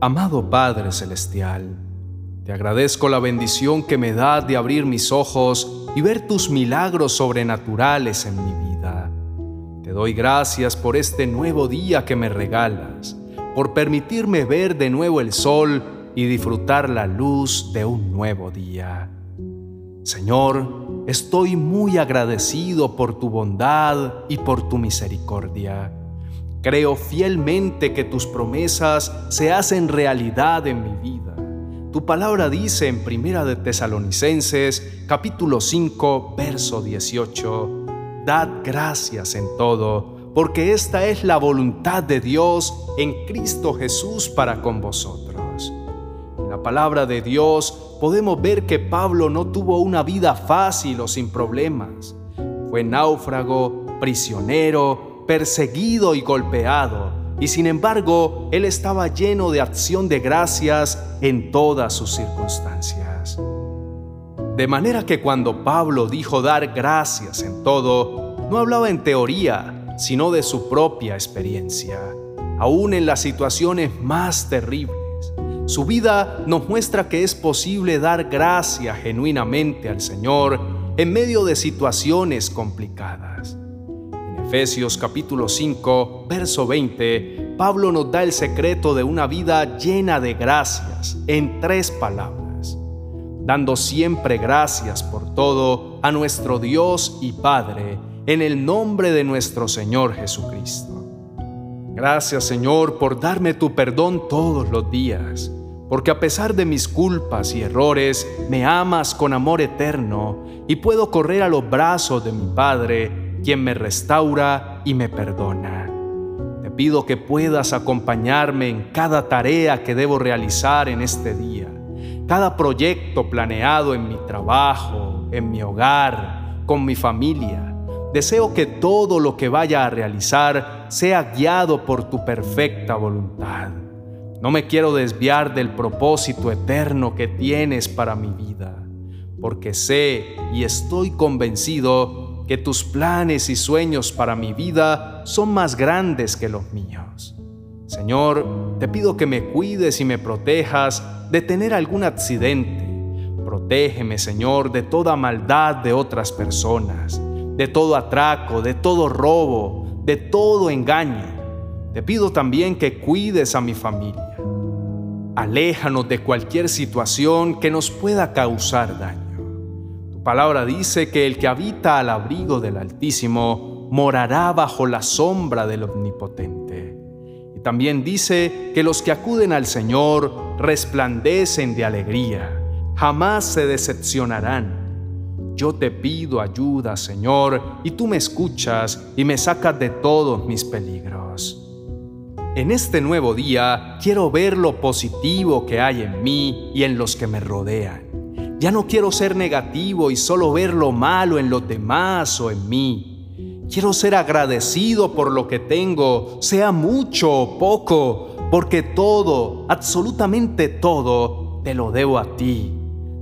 Amado Padre Celestial, te agradezco la bendición que me da de abrir mis ojos y ver tus milagros sobrenaturales en mi vida. Te doy gracias por este nuevo día que me regalas, por permitirme ver de nuevo el sol y disfrutar la luz de un nuevo día. Señor, estoy muy agradecido por tu bondad y por tu misericordia. Creo fielmente que tus promesas se hacen realidad en mi vida. Tu palabra dice en Primera de Tesalonicenses, capítulo 5, verso 18, Dad gracias en todo, porque esta es la voluntad de Dios en Cristo Jesús para con vosotros. En la palabra de Dios podemos ver que Pablo no tuvo una vida fácil o sin problemas. Fue náufrago, prisionero, perseguido y golpeado, y sin embargo él estaba lleno de acción de gracias en todas sus circunstancias. De manera que cuando Pablo dijo dar gracias en todo, no hablaba en teoría, sino de su propia experiencia, aún en las situaciones más terribles. Su vida nos muestra que es posible dar gracias genuinamente al Señor en medio de situaciones complicadas. Efesios capítulo 5, verso 20, Pablo nos da el secreto de una vida llena de gracias en tres palabras, dando siempre gracias por todo a nuestro Dios y Padre en el nombre de nuestro Señor Jesucristo. Gracias Señor por darme tu perdón todos los días, porque a pesar de mis culpas y errores, me amas con amor eterno y puedo correr a los brazos de mi Padre quien me restaura y me perdona. Te pido que puedas acompañarme en cada tarea que debo realizar en este día, cada proyecto planeado en mi trabajo, en mi hogar, con mi familia. Deseo que todo lo que vaya a realizar sea guiado por tu perfecta voluntad. No me quiero desviar del propósito eterno que tienes para mi vida, porque sé y estoy convencido que tus planes y sueños para mi vida son más grandes que los míos. Señor, te pido que me cuides y me protejas de tener algún accidente. Protégeme, Señor, de toda maldad de otras personas, de todo atraco, de todo robo, de todo engaño. Te pido también que cuides a mi familia. Aléjanos de cualquier situación que nos pueda causar daño palabra dice que el que habita al abrigo del Altísimo morará bajo la sombra del Omnipotente. Y también dice que los que acuden al Señor resplandecen de alegría, jamás se decepcionarán. Yo te pido ayuda, Señor, y tú me escuchas y me sacas de todos mis peligros. En este nuevo día quiero ver lo positivo que hay en mí y en los que me rodean. Ya no quiero ser negativo y solo ver lo malo en los demás o en mí. Quiero ser agradecido por lo que tengo, sea mucho o poco, porque todo, absolutamente todo, te lo debo a ti.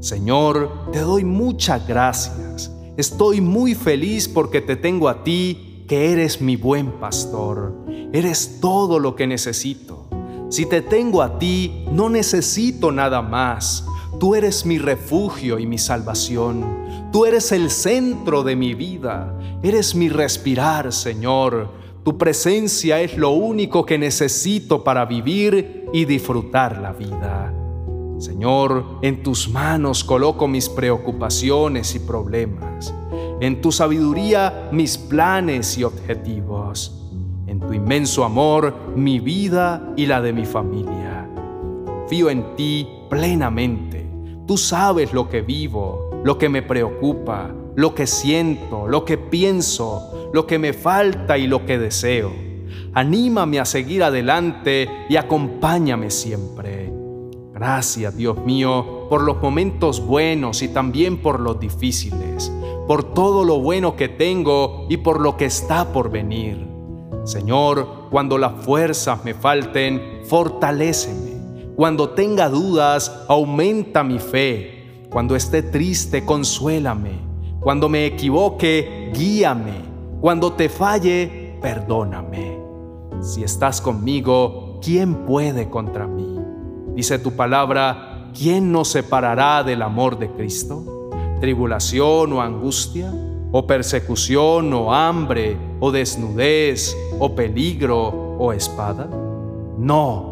Señor, te doy muchas gracias. Estoy muy feliz porque te tengo a ti, que eres mi buen pastor. Eres todo lo que necesito. Si te tengo a ti, no necesito nada más. Tú eres mi refugio y mi salvación. Tú eres el centro de mi vida. Eres mi respirar, Señor. Tu presencia es lo único que necesito para vivir y disfrutar la vida. Señor, en tus manos coloco mis preocupaciones y problemas. En tu sabiduría mis planes y objetivos. En tu inmenso amor mi vida y la de mi familia. Confío en ti plenamente Tú sabes lo que vivo, lo que me preocupa, lo que siento, lo que pienso, lo que me falta y lo que deseo. Anímame a seguir adelante y acompáñame siempre. Gracias, Dios mío, por los momentos buenos y también por los difíciles, por todo lo bueno que tengo y por lo que está por venir. Señor, cuando las fuerzas me falten, fortaléceme cuando tenga dudas, aumenta mi fe. Cuando esté triste, consuélame. Cuando me equivoque, guíame. Cuando te falle, perdóname. Si estás conmigo, ¿quién puede contra mí? Dice tu palabra, ¿quién nos separará del amor de Cristo? ¿Tribulación o angustia? ¿O persecución o hambre? ¿O desnudez? ¿O peligro o espada? No,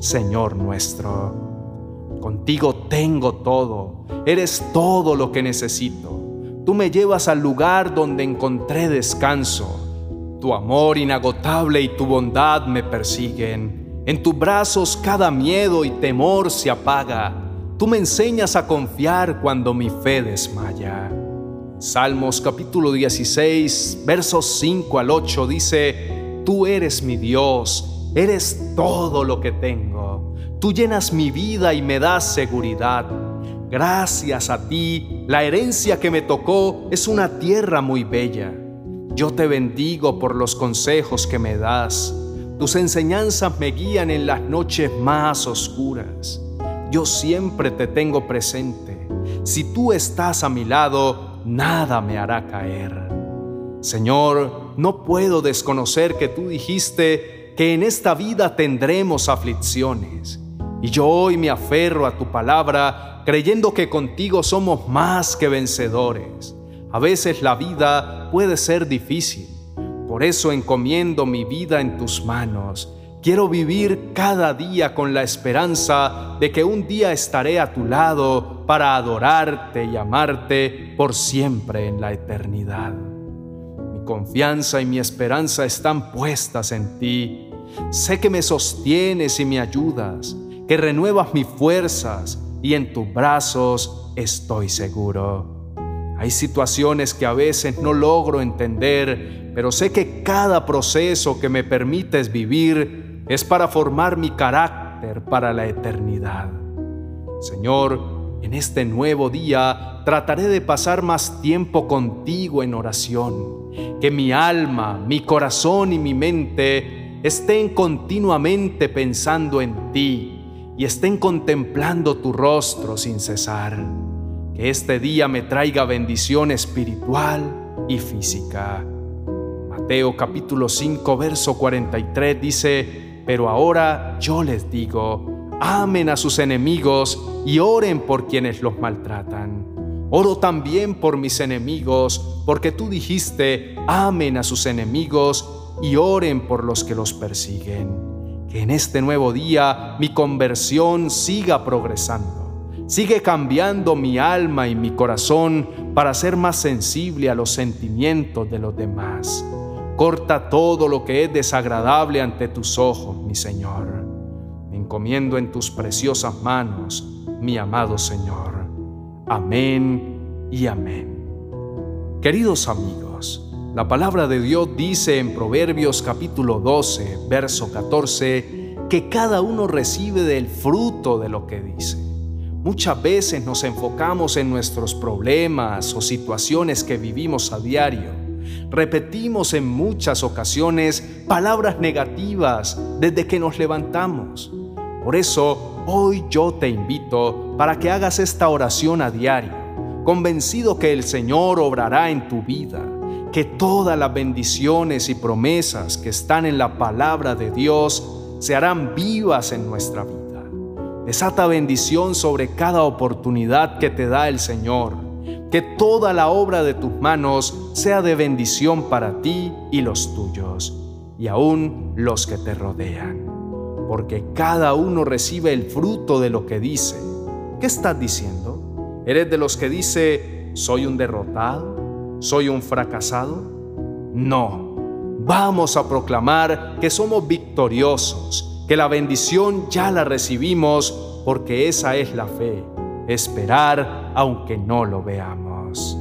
Señor nuestro. Contigo tengo todo, eres todo lo que necesito. Tú me llevas al lugar donde encontré descanso. Tu amor inagotable y tu bondad me persiguen. En tus brazos cada miedo y temor se apaga. Tú me enseñas a confiar cuando mi fe desmaya. Salmos capítulo 16, versos 5 al 8 dice, Tú eres mi Dios, eres todo lo que tengo. Tú llenas mi vida y me das seguridad. Gracias a ti, la herencia que me tocó es una tierra muy bella. Yo te bendigo por los consejos que me das tus enseñanzas me guían en las noches más oscuras. Yo siempre te tengo presente. Si tú estás a mi lado, nada me hará caer. Señor, no puedo desconocer que tú dijiste que en esta vida tendremos aflicciones. Y yo hoy me aferro a tu palabra creyendo que contigo somos más que vencedores. A veces la vida puede ser difícil por eso encomiendo mi vida en tus manos. Quiero vivir cada día con la esperanza de que un día estaré a tu lado para adorarte y amarte por siempre en la eternidad. Mi confianza y mi esperanza están puestas en ti. Sé que me sostienes y me ayudas, que renuevas mis fuerzas y en tus brazos estoy seguro. Hay situaciones que a veces no logro entender, pero sé que cada proceso que me permites vivir es para formar mi carácter para la eternidad. Señor, en este nuevo día trataré de pasar más tiempo contigo en oración, que mi alma, mi corazón y mi mente estén continuamente pensando en ti y estén contemplando tu rostro sin cesar este día me traiga bendición espiritual y física. Mateo capítulo 5, verso 43 dice, pero ahora yo les digo, amen a sus enemigos y oren por quienes los maltratan. Oro también por mis enemigos, porque tú dijiste, amen a sus enemigos y oren por los que los persiguen. Que en este nuevo día mi conversión siga progresando Sigue cambiando mi alma y mi corazón para ser más sensible a los sentimientos de los demás. Corta todo lo que es desagradable ante tus ojos, mi Señor. Me encomiendo en tus preciosas manos, mi amado Señor. Amén y amén. Queridos amigos, la palabra de Dios dice en Proverbios capítulo 12, verso 14, que cada uno recibe del fruto de lo que dice. Muchas veces nos enfocamos en nuestros problemas o situaciones que vivimos a diario. Repetimos en muchas ocasiones palabras negativas desde que nos levantamos. Por eso, hoy yo te invito para que hagas esta oración a diario, convencido que el Señor obrará en tu vida, que todas las bendiciones y promesas que están en la palabra de Dios se harán vivas en nuestra vida. Desata bendición sobre cada oportunidad que te da el Señor. Que toda la obra de tus manos sea de bendición para ti y los tuyos, y aún los que te rodean. Porque cada uno recibe el fruto de lo que dice. ¿Qué estás diciendo? ¿Eres de los que dice, soy un derrotado? ¿Soy un fracasado? No. Vamos a proclamar que somos victoriosos que la bendición ya la recibimos porque esa es la fe, esperar aunque no lo veamos.